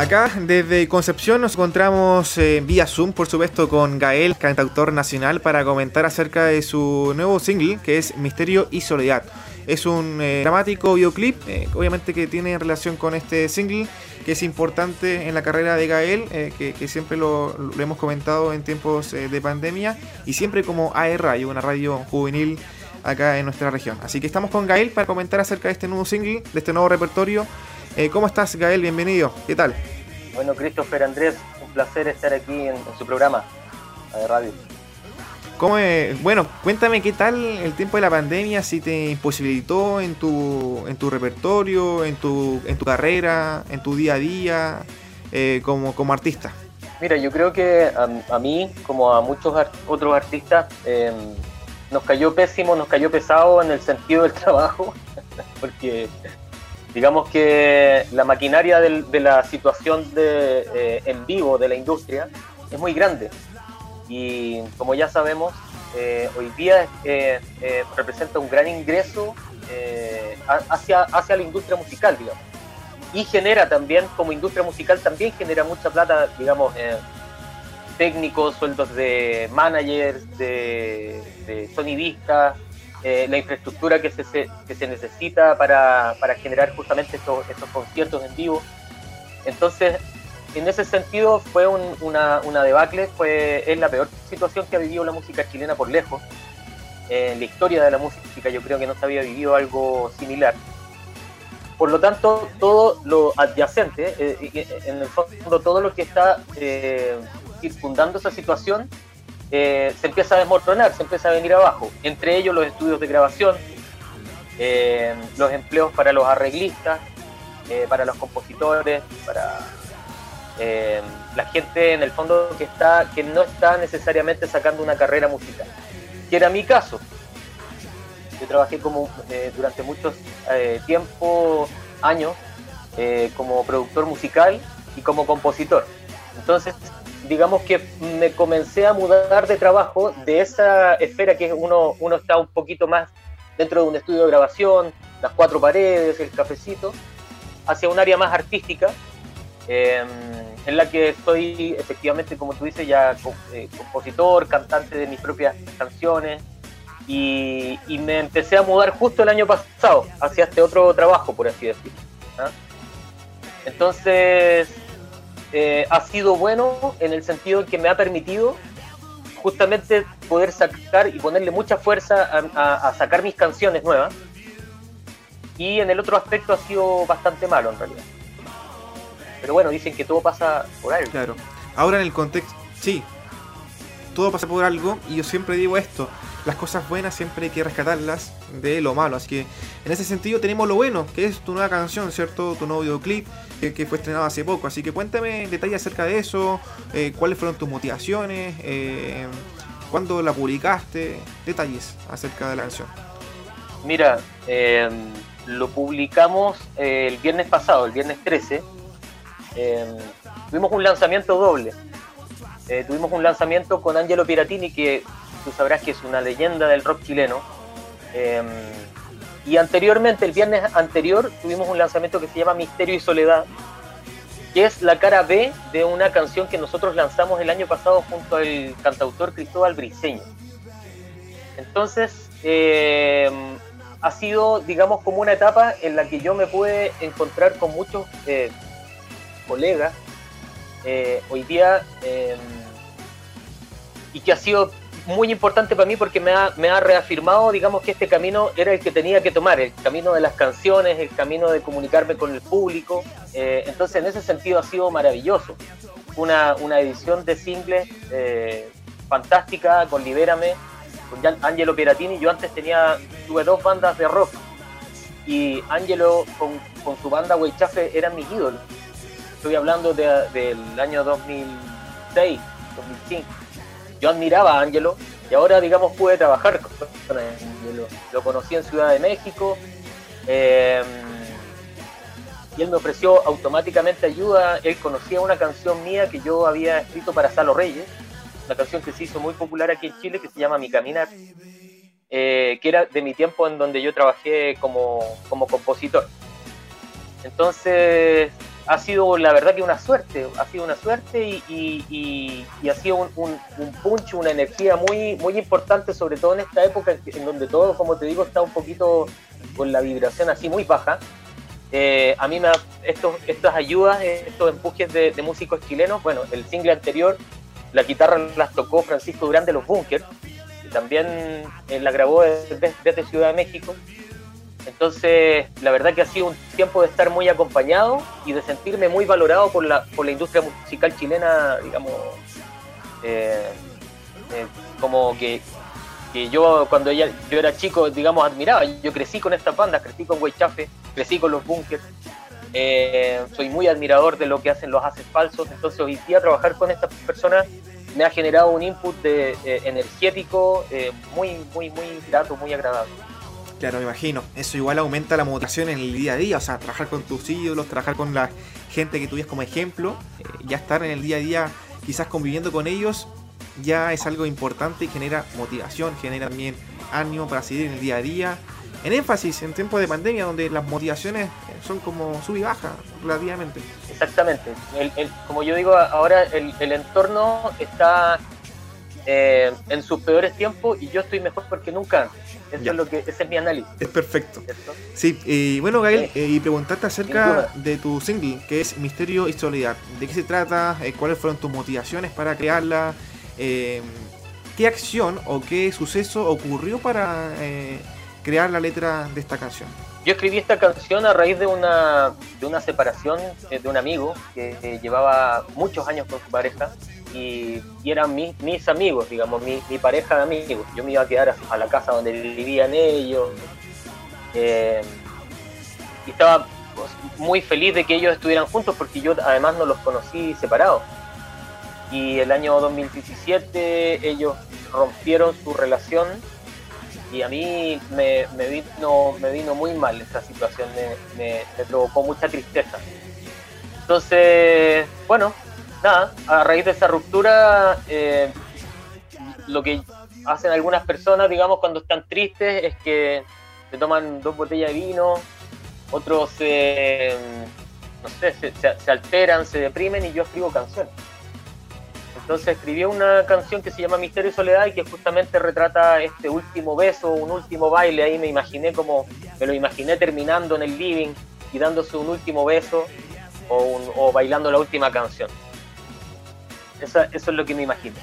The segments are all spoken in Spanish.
Acá desde Concepción nos encontramos eh, vía Zoom, por supuesto, con Gael, cantautor nacional, para comentar acerca de su nuevo single que es Misterio y Soledad. Es un eh, dramático videoclip, eh, obviamente que tiene relación con este single, que es importante en la carrera de Gael, que, siempre lo, hemos comentado en tiempos de pandemia, y siempre como AR Radio, una radio juvenil acá en nuestra región. Así que estamos con Gael para comentar acerca de este nuevo single, de este nuevo repertorio eh, ¿Cómo estás, Gael? Bienvenido. ¿Qué tal? Bueno, Christopher Andrés, un placer estar aquí en, su programa de radio. ¿Cómo, bueno, cuéntame qué tal el tiempo de la pandemia, si te imposibilitó en tu, en tu repertorio, en tu, en tu carrera, en tu día a día eh, como, como artista. Mira, yo creo que a, mí, como a muchos otros artistas, em, nos cayó pésimo, nos cayó pesado en el sentido del trabajo, porque digamos que la maquinaria de la situación de, eh, en vivo de la industria es muy grande y como ya sabemos, eh, hoy día eh, representa un gran ingreso hacia, hacia la industria musical, digamos. Y genera también, como industria musical, también genera mucha plata, digamos, técnicos, sueldos de managers, de, de sonidistas, eh, la infraestructura que se, que se necesita para, para generar justamente estos, estos, conciertos en vivo. Entonces, en ese sentido fue una, una, debacle, fue, es la peor situación que ha vivido la música chilena por lejos. En la historia de la música yo creo que no se había vivido algo similar. Por lo tanto, todo lo adyacente, eh, en el fondo todo lo que está eh, circundando esa situación, eh, se empieza a desmoronar, se empieza a venir abajo. Entre ellos los estudios de grabación, eh, los empleos para los arreglistas, eh, para los compositores, para la gente en el fondo que está que no está necesariamente sacando una carrera musical. Que era mi caso. Yo trabajé como durante muchos tiempo, años, como productor musical y como compositor. Entonces digamos que me comencé a mudar de trabajo de esa esfera que uno, uno está un poquito más dentro de un estudio de grabación, las cuatro paredes, el cafecito, hacia un área más artística, em, en la que estoy efectivamente, como tú dices, ya eh, compositor, cantante de mis propias canciones, y, me empecé a mudar justo el año pasado hacia este otro trabajo, por así decirlo. ¿ah? Entonces, eh, ha sido bueno en el sentido que me ha permitido justamente poder sacar y ponerle mucha fuerza a, sacar mis canciones nuevas. Y en el otro aspecto ha sido bastante malo en realidad. Pero bueno, dicen que todo pasa por algo. Claro. Ahora en el contexto, sí, todo pasa por algo y yo siempre digo esto, las cosas buenas siempre hay que rescatarlas de lo malo. Así que en ese sentido tenemos lo bueno, que es tu nueva canción, ¿cierto? Tu nuevo videoclip que, fue estrenado hace poco. Así que cuéntame detalles acerca de eso, eh, cuáles fueron tus motivaciones, eh, cuándo la publicaste, detalles acerca de la canción. Mira, em, lo publicamos eh, el viernes pasado, el viernes 13. Em, tuvimos un lanzamiento doble. tuvimos un lanzamiento con Angelo Piratini, que tú sabrás que es una leyenda del rock chileno. Em, y anteriormente, el viernes anterior, tuvimos un lanzamiento que se llama Misterio y Soledad, que es la cara B de una canción que nosotros lanzamos el año pasado junto al cantautor Cristóbal Briceño. Entonces, em, ha sido, digamos, como una etapa en la que yo me pude encontrar con muchos eh, colegas eh, hoy día em, y que ha sido muy importante para mí porque me ha, me ha reafirmado, digamos, que este camino era el que tenía que tomar, el camino de las canciones, el camino de comunicarme con el público. Eh, entonces, en ese sentido ha sido maravilloso. Una, una edición de singles eh, fantástica con Libérame, con Angelo Piratini. Yo antes tenía, tuve dos bandas de rock y Angelo con, con su banda Weichafe eran mis ídolos. Estoy hablando del año 2006, 2005 yo admiraba a Angelo y ahora, digamos, pude trabajar con Angelo. Lo conocí en Ciudad de México em, y él me ofreció automáticamente ayuda. Él conocía una canción mía que yo había escrito para Salo Reyes, una canción que se hizo muy popular aquí en Chile que se llama Mi Caminar, eh, que era de mi tiempo en donde yo trabajé como, como compositor. Entonces, ha sido la verdad que una suerte, ha sido una suerte y, ha sido un, un, punch, una energía muy, muy importante, sobre todo en esta época en donde todo, como te digo, está un poquito con la vibración así muy baja. Eh, a mí me estos, estas ayudas, estos empujes de, músicos chilenos, bueno, el single anterior, la guitarra las tocó Francisco Durán de los Bunkers, y también eh, la grabó desde Ciudad de México. Entonces, la verdad que ha sido un tiempo de estar muy acompañado y de sentirme muy valorado por la, por la industria musical chilena, digamos, eh, eh, como que, que, yo cuando ella, yo era chico, digamos, admiraba. Yo crecí con estas bandas, crecí con Weichafe, crecí con los Bunkers, eh, soy muy admirador de lo que hacen los haces falsos, entonces hoy día trabajar con estas personas me ha generado un input de, energético muy, muy, muy grato, muy agradable. Claro, me imagino. Eso igual aumenta la motivación en el día a día. O sea, trabajar con tus ídolos, trabajar con la gente que tú como ejemplo, eh, ya estar en el día a día quizás conviviendo con ellos, ya es algo importante y genera motivación, genera también ánimo para seguir en el día a día. En énfasis, en tiempos de pandemia, donde las motivaciones son como sub y baja relativamente. Exactamente. como yo digo, ahora el, entorno está eh, en sus peores tiempos y yo estoy mejor porque nunca eso es lo que, ese es mi análisis. Es perfecto. Sí, y bueno, Gael, eh, y preguntarte acerca de tu single, que es Misterio y Soledad. ¿De qué se trata? Eh, ¿Cuáles fueron tus motivaciones para crearla? Eh, ¿Qué acción o qué suceso ocurrió para crear la letra de esta canción? Yo escribí esta canción a raíz de una, de una separación de un amigo que llevaba muchos años con su pareja y, eran mis, amigos, digamos, mi, pareja de amigos. Yo me iba a quedar a, la casa donde vivían ellos. Eh, y estaba pues, muy feliz de que ellos estuvieran juntos porque yo además no los conocí separados. Y el año 2017 ellos rompieron su relación y a mí me, vino, me vino muy mal esta situación, me provocó mucha tristeza. Entonces, bueno, nada, a raíz de esa ruptura, eh, lo que hacen algunas personas, digamos, cuando están tristes es que se toman dos botellas de vino, otros no sé, se, alteran, se deprimen y yo escribo canciones. Entonces escribí una canción que se llama Misterio y Soledad y que justamente retrata este último beso, un último baile. Ahí me imaginé como, me lo imaginé terminando en el living y dándose un último beso o, o bailando la última canción. Eso, es lo que me imagino.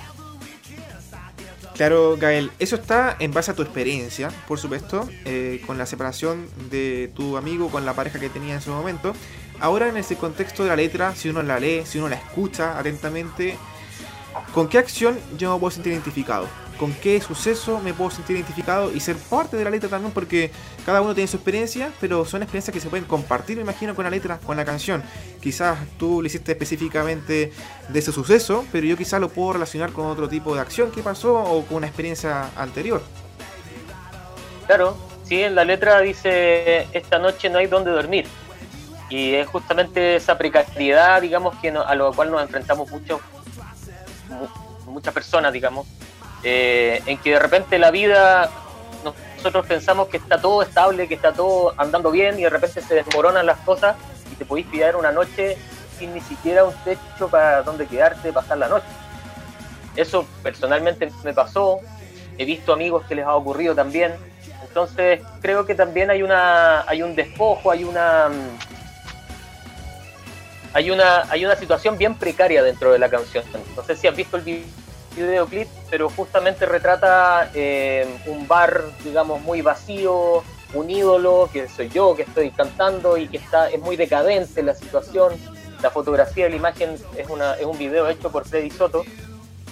Claro, Gael, eso está en base a tu experiencia, por supuesto, eh, con la separación de tu amigo con la pareja que tenía en ese momento. Ahora, en ese contexto de la letra, si uno la lee, si uno la escucha atentamente, ¿con qué acción yo me puedo sentir identificado? con qué suceso me puedo sentir identificado y ser parte de la letra también, porque cada uno tiene su experiencia, pero son experiencias que se pueden compartir, me imagino, con la letra, con la canción. Quizás tú lo hiciste específicamente de ese suceso, pero yo quizás lo puedo relacionar con otro tipo de acción que pasó o con una experiencia anterior. Claro, sí, en la letra dice, esta noche no hay donde dormir. Y es justamente esa precariedad, digamos, que a lo cual nos enfrentamos mucho, muchas personas, digamos, eh, en que de repente la vida, nosotros pensamos que está todo estable, que está todo andando bien y de repente se desmoronan las cosas y te podéis pillar una noche sin ni siquiera un techo para donde quedarte, pasar la noche. Eso personalmente me pasó, he visto amigos que les ha ocurrido también, entonces creo que también hay una hay un despojo, hay una hay una hay una situación bien precaria dentro de la canción. No sé si has visto el video videoclip, pero justamente retrata eh, un bar, digamos, muy vacío, un ídolo, que soy yo, que estoy cantando y que está, es muy decadente la situación. La fotografía la imagen es, una, es un video hecho por Freddy Soto,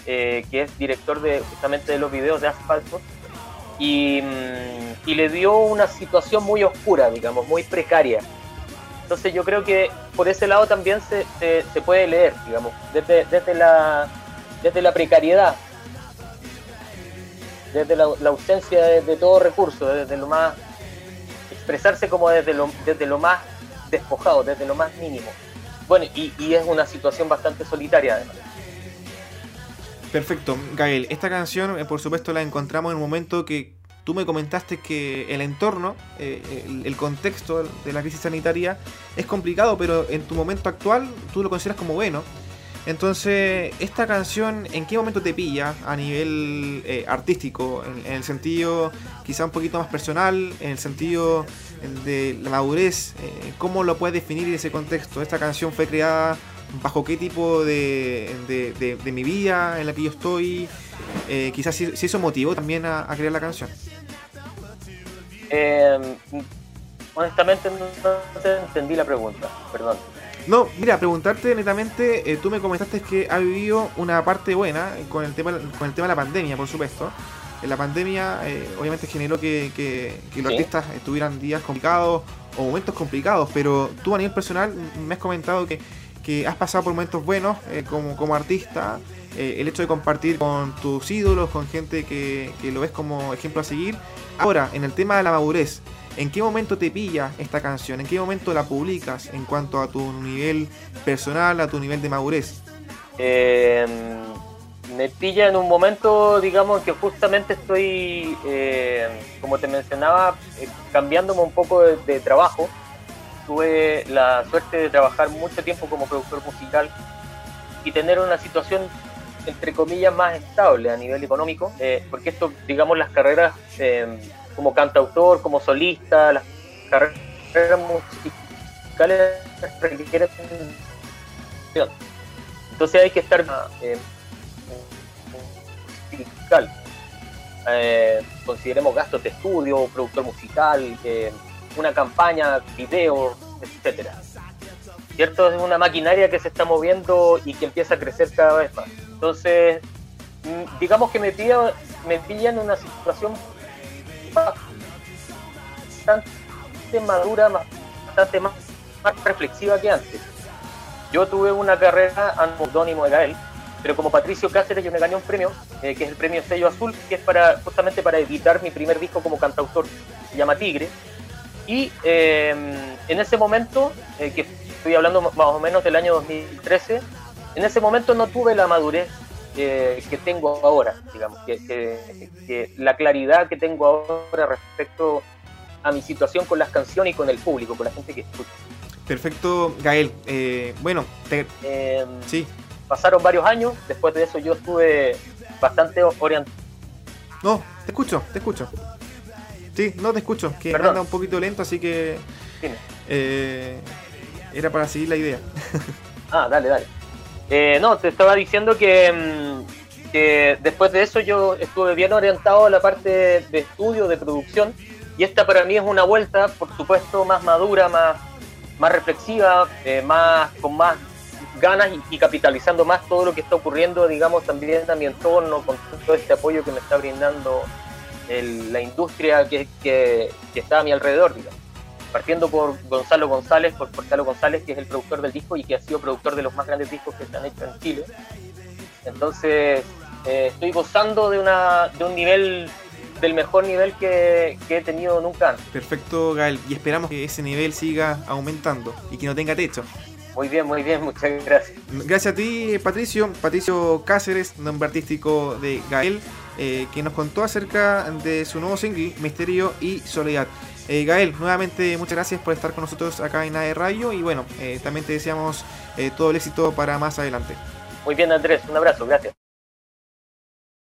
eh, que es director de, justamente de los videos de Asfalto, y, mm, y, le dio una situación muy oscura, digamos, muy precaria. Entonces yo creo que por ese lado también se, se, puede leer, digamos, desde, desde la desde la precariedad, desde la, ausencia de, todo recurso, desde lo más, expresarse como desde lo, desde lo más despojado, desde lo más mínimo. Bueno, y, es una situación bastante solitaria además. Perfecto, Gael. Esta canción, eh, por supuesto, la encontramos en un momento que tú me comentaste que el entorno, eh, el, contexto de la crisis sanitaria es complicado, pero en tu momento actual tú lo consideras como bueno. Entonces, esta canción, ¿en qué momento te pilla a nivel eh, artístico? En, el sentido quizá un poquito más personal, en el sentido de la madurez, eh, ¿cómo lo puedes definir en ese contexto? ¿Esta canción fue creada bajo qué tipo de, de, mi vida en la que yo estoy? Eh, quizás si, eso motivó también a, crear la canción. honestamente no entendí la pregunta, perdón. No, mira, preguntarte netamente, eh, tú me comentaste que ha vivido una parte buena con el tema, con el tema de la pandemia, por supuesto. En la pandemia eh, obviamente generó que, que, los artistas tuvieran días complicados o momentos complicados, pero tú a nivel personal me has comentado que, que has pasado por momentos buenos eh, como, como artista, el hecho de compartir con tus ídolos, con gente que, que lo ves como ejemplo a seguir. Ahora, en el tema de la madurez, ¿En qué momento te pilla esta canción? ¿En qué momento la publicas en cuanto a tu nivel personal, a tu nivel de madurez? Em, me pilla en un momento, digamos, que justamente estoy, em, como te mencionaba, eh, cambiándome un poco de, trabajo. Tuve la suerte de trabajar mucho tiempo como productor musical y tener una situación entre comillas más estable a nivel económico, eh, porque esto, digamos, las carreras em, como cantautor, como solista, las carreras musicales requieren entonces hay que estar eh, musical. Eh, consideremos gastos de estudio, productor musical, eh, una campaña, video, etcétera. ¿Cierto? Es una maquinaria que se está moviendo y que empieza a crecer cada vez más. Entonces, mm, digamos que me pilla, me pilla en una situación bastante madura, bastante más, más reflexiva que antes. Yo tuve una carrera anónimo de Gael, pero como Patricio Cáceres yo me gané un premio, eh, que es el premio Sello Azul, que es para justamente para editar mi primer disco como cantautor, se llama Tigre. Y em, en ese momento, eh, que estoy hablando más o menos del año 2013, en ese momento no tuve la madurez que tengo ahora, digamos, que, la claridad que tengo ahora respecto a mi situación con las canciones y con el público, con la gente que escucha. Perfecto, Gael. Eh, bueno, te... Em, sí. Pasaron varios años, después de eso yo estuve bastante orientado. No, te escucho, te escucho. Sí, no te escucho, que anda un poquito lento, así que... Eh, era para seguir la idea. ah, dale, dale. Eh, no, te estaba diciendo mm, que, después de eso yo estuve bien orientado a la parte de estudio, de producción, y esta para mí es una vuelta, por supuesto, más madura, más, más reflexiva, eh, más, con más ganas y, capitalizando más todo lo que está ocurriendo, digamos, también a mi entorno, con todo este apoyo que me está brindando la industria que, que, que está a mi alrededor, digamos partiendo por Gonzalo González, por Gonzalo González, que es el productor del disco y que ha sido productor de los más grandes discos que se han hecho en Chile. Entonces, eh, estoy gozando de, una, de un nivel, del mejor nivel que, que, he tenido nunca antes. Perfecto, Gael, y esperamos que ese nivel siga aumentando y que no tenga techo. Muy bien, muy bien, muchas gracias. Gracias a ti, Patricio. Patricio Cáceres, nombre artístico de Gael, eh, que nos contó acerca de su nuevo single, Misterio y Soledad. Eh, Gael, nuevamente muchas gracias por estar con nosotros acá en AE Radio y bueno, eh, también te deseamos todo el éxito para más adelante. Muy bien Andrés, un abrazo, gracias.